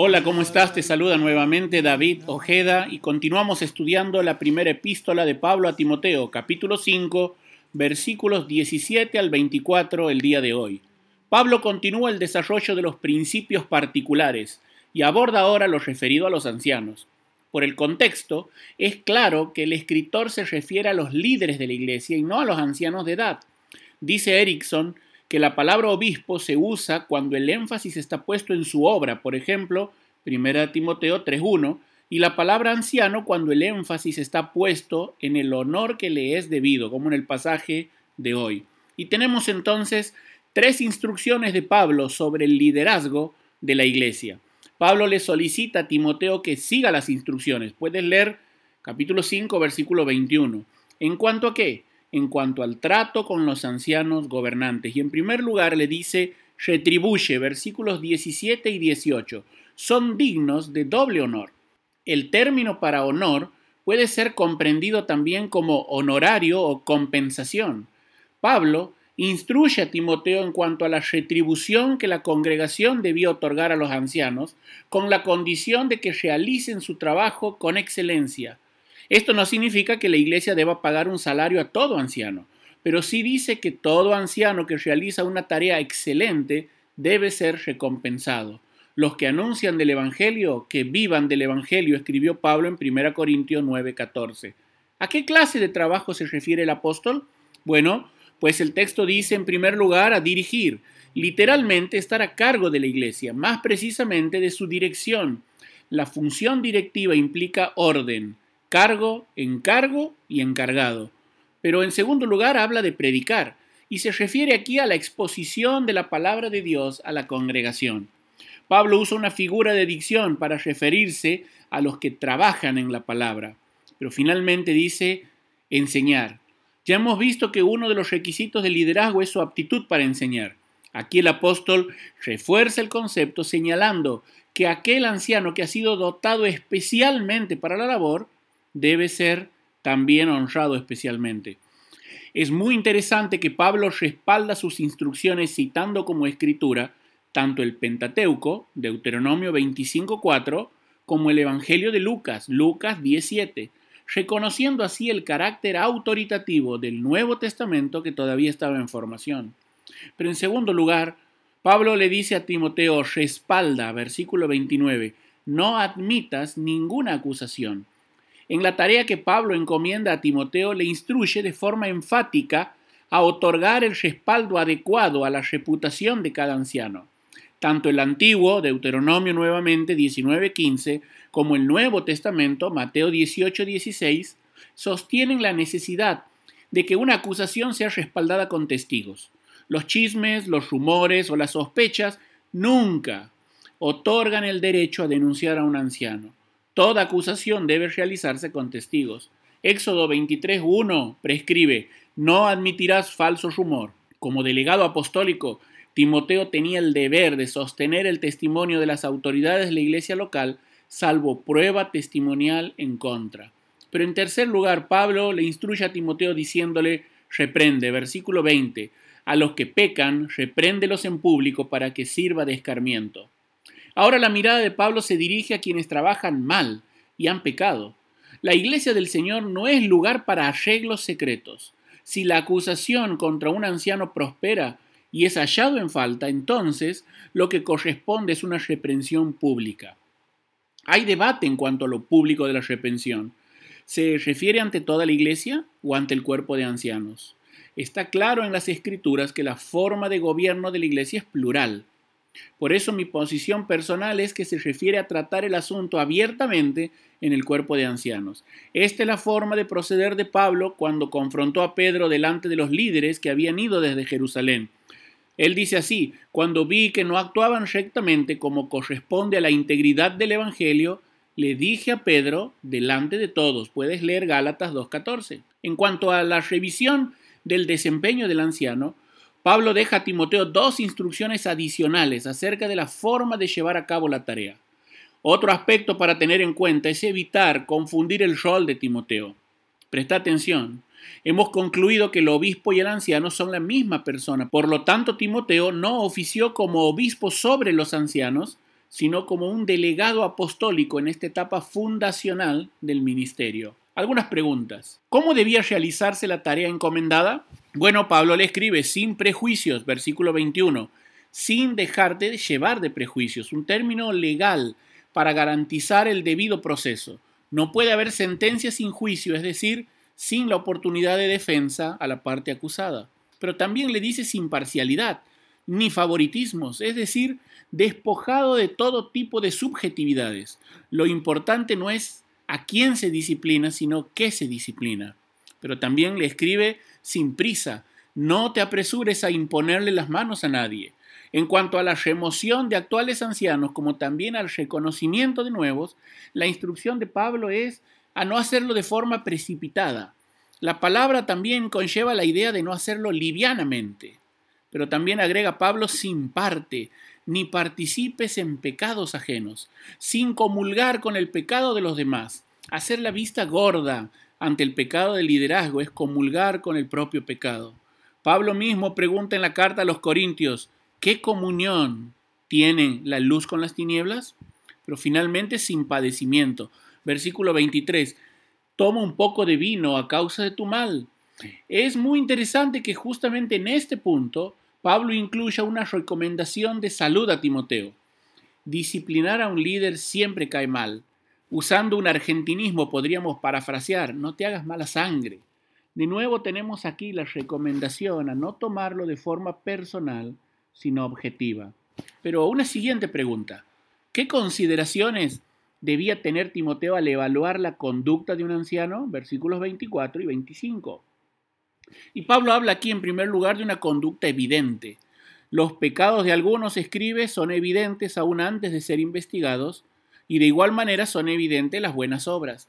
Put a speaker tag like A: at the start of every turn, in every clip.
A: Hola, ¿cómo estás? Te saluda nuevamente David Ojeda y continuamos estudiando la primera epístola de Pablo a Timoteo, capítulo 5, versículos 17 al 24 el día de hoy. Pablo continúa el desarrollo de los principios particulares y aborda ahora lo referido a los ancianos. Por el contexto, es claro que el escritor se refiere a los líderes de la iglesia y no a los ancianos de edad. Dice Erickson que la palabra obispo se usa cuando el énfasis está puesto en su obra, por ejemplo, 1 Timoteo 3.1, y la palabra anciano cuando el énfasis está puesto en el honor que le es debido, como en el pasaje de hoy. Y tenemos entonces tres instrucciones de Pablo sobre el liderazgo de la iglesia. Pablo le solicita a Timoteo que siga las instrucciones. Puedes leer capítulo 5, versículo 21. ¿En cuanto a qué? En cuanto al trato con los ancianos gobernantes. Y en primer lugar le dice, retribuye, versículos 17 y 18, son dignos de doble honor. El término para honor puede ser comprendido también como honorario o compensación. Pablo instruye a Timoteo en cuanto a la retribución que la congregación debía otorgar a los ancianos, con la condición de que realicen su trabajo con excelencia, esto no significa que la iglesia deba pagar un salario a todo anciano, pero sí dice que todo anciano que realiza una tarea excelente debe ser recompensado. Los que anuncian del Evangelio, que vivan del Evangelio, escribió Pablo en 1 Corintios 9:14. ¿A qué clase de trabajo se refiere el apóstol? Bueno, pues el texto dice en primer lugar a dirigir, literalmente estar a cargo de la iglesia, más precisamente de su dirección. La función directiva implica orden, cargo, encargo y encargado. Pero en segundo lugar habla de predicar, y se refiere aquí a la exposición de la palabra de Dios a la congregación. Pablo usa una figura de dicción para referirse a los que trabajan en la palabra, pero finalmente dice enseñar. Ya hemos visto que uno de los requisitos del liderazgo es su aptitud para enseñar. Aquí el apóstol refuerza el concepto señalando que aquel anciano que ha sido dotado especialmente para la labor debe ser también honrado especialmente. Es muy interesante que Pablo respalda sus instrucciones citando como escritura tanto el Pentateuco, Deuteronomio 25.4, como el Evangelio de Lucas, Lucas 17, reconociendo así el carácter autoritativo del Nuevo Testamento que todavía estaba en formación. Pero en segundo lugar, Pablo le dice a Timoteo, respalda, versículo 29, no admitas ninguna acusación en la tarea que Pablo encomienda a Timoteo le instruye de forma enfática a otorgar el respaldo adecuado a la reputación de cada anciano. Tanto el antiguo, Deuteronomio nuevamente 19:15, como el Nuevo Testamento, Mateo 18:16, sostienen la necesidad de que una acusación sea respaldada con testigos. Los chismes, los rumores o las sospechas nunca otorgan el derecho a denunciar a un anciano. Toda acusación debe realizarse con testigos. Éxodo 23.1 prescribe, no admitirás falso rumor. Como delegado apostólico, Timoteo tenía el deber de sostener el testimonio de las autoridades de la iglesia local, salvo prueba testimonial en contra. Pero en tercer lugar, Pablo le instruye a Timoteo diciéndole, reprende, versículo 20, a los que pecan, repréndelos en público para que sirva de escarmiento. Ahora la mirada de Pablo se dirige a quienes trabajan mal y han pecado. La iglesia del Señor no es lugar para arreglos secretos. Si la acusación contra un anciano prospera y es hallado en falta, entonces lo que corresponde es una reprensión pública. Hay debate en cuanto a lo público de la reprensión. ¿Se refiere ante toda la iglesia o ante el cuerpo de ancianos? Está claro en las escrituras que la forma de gobierno de la iglesia es plural. Por eso mi posición personal es que se refiere a tratar el asunto abiertamente en el cuerpo de ancianos. Esta es la forma de proceder de Pablo cuando confrontó a Pedro delante de los líderes que habían ido desde Jerusalén. Él dice así, cuando vi que no actuaban rectamente como corresponde a la integridad del Evangelio, le dije a Pedro delante de todos. Puedes leer Gálatas 2.14. En cuanto a la revisión del desempeño del anciano, Pablo deja a Timoteo dos instrucciones adicionales acerca de la forma de llevar a cabo la tarea. Otro aspecto para tener en cuenta es evitar confundir el rol de Timoteo. Presta atención. Hemos concluido que el obispo y el anciano son la misma persona. Por lo tanto, Timoteo no ofició como obispo sobre los ancianos, sino como un delegado apostólico en esta etapa fundacional del ministerio. Algunas preguntas. ¿Cómo debía realizarse la tarea encomendada? Bueno, Pablo le escribe sin prejuicios, versículo 21, sin dejarte de llevar de prejuicios, un término legal para garantizar el debido proceso. No puede haber sentencia sin juicio, es decir, sin la oportunidad de defensa a la parte acusada. Pero también le dice sin parcialidad, ni favoritismos, es decir, despojado de todo tipo de subjetividades. Lo importante no es a quién se disciplina, sino qué se disciplina. Pero también le escribe sin prisa, no te apresures a imponerle las manos a nadie. En cuanto a la remoción de actuales ancianos, como también al reconocimiento de nuevos, la instrucción de Pablo es a no hacerlo de forma precipitada. La palabra también conlleva la idea de no hacerlo livianamente, pero también agrega Pablo sin parte, ni participes en pecados ajenos, sin comulgar con el pecado de los demás. Hacer la vista gorda ante el pecado del liderazgo es comulgar con el propio pecado. Pablo mismo pregunta en la carta a los Corintios, ¿qué comunión tienen la luz con las tinieblas? Pero finalmente sin padecimiento. Versículo 23, toma un poco de vino a causa de tu mal. Es muy interesante que justamente en este punto Pablo incluye una recomendación de salud a Timoteo. Disciplinar a un líder siempre cae mal. Usando un argentinismo podríamos parafrasear, no te hagas mala sangre. De nuevo tenemos aquí la recomendación a no tomarlo de forma personal, sino objetiva. Pero una siguiente pregunta. ¿Qué consideraciones debía tener Timoteo al evaluar la conducta de un anciano? Versículos 24 y 25. Y Pablo habla aquí en primer lugar de una conducta evidente. Los pecados de algunos, escribe, son evidentes aún antes de ser investigados, y de igual manera son evidentes las buenas obras.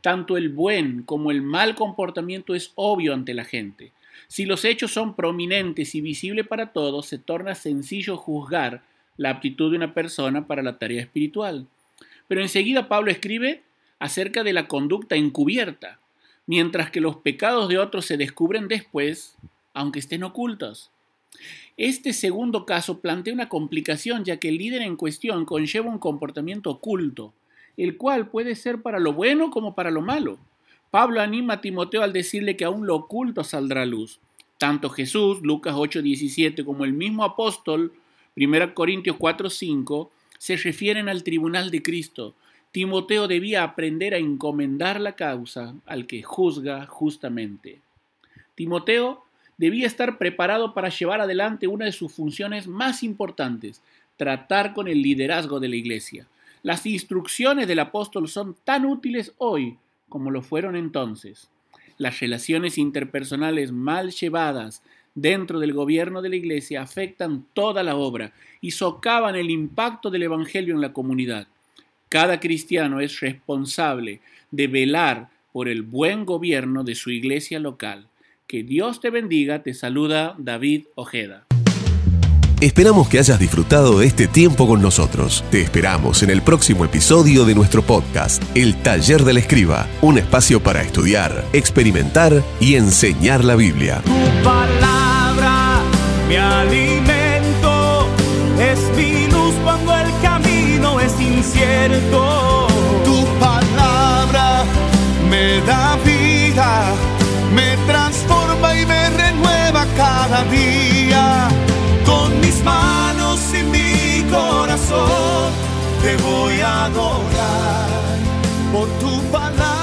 A: Tanto el buen como el mal comportamiento es obvio ante la gente. Si los hechos son prominentes y visibles para todos, se torna sencillo juzgar la aptitud de una persona para la tarea espiritual. Pero enseguida Pablo escribe acerca de la conducta encubierta, mientras que los pecados de otros se descubren después, aunque estén ocultos. Este segundo caso plantea una complicación ya que el líder en cuestión conlleva un comportamiento oculto, el cual puede ser para lo bueno como para lo malo. Pablo anima a Timoteo al decirle que aún lo oculto saldrá a luz. Tanto Jesús, Lucas 8:17, como el mismo apóstol, 1 Corintios 4:5, se refieren al tribunal de Cristo, Timoteo debía aprender a encomendar la causa al que juzga justamente. Timoteo debía estar preparado para llevar adelante una de sus funciones más importantes, tratar con el liderazgo de la iglesia. Las instrucciones del apóstol son tan útiles hoy como lo fueron entonces. Las relaciones interpersonales mal llevadas dentro del gobierno de la iglesia afectan toda la obra y socavan el impacto del Evangelio en la comunidad. Cada cristiano es responsable de velar por el buen gobierno de su iglesia local. Que Dios te bendiga, te saluda David Ojeda.
B: Esperamos que hayas disfrutado este tiempo con nosotros. Te esperamos en el próximo episodio de nuestro podcast, El Taller del Escriba, un espacio para estudiar, experimentar y enseñar la Biblia.
C: Tu palabra, mi alimento, es mi luz cuando el camino es incierto. Tu palabra me da vida, día. Con mis manos y mi corazón te voy a adorar por tu palabra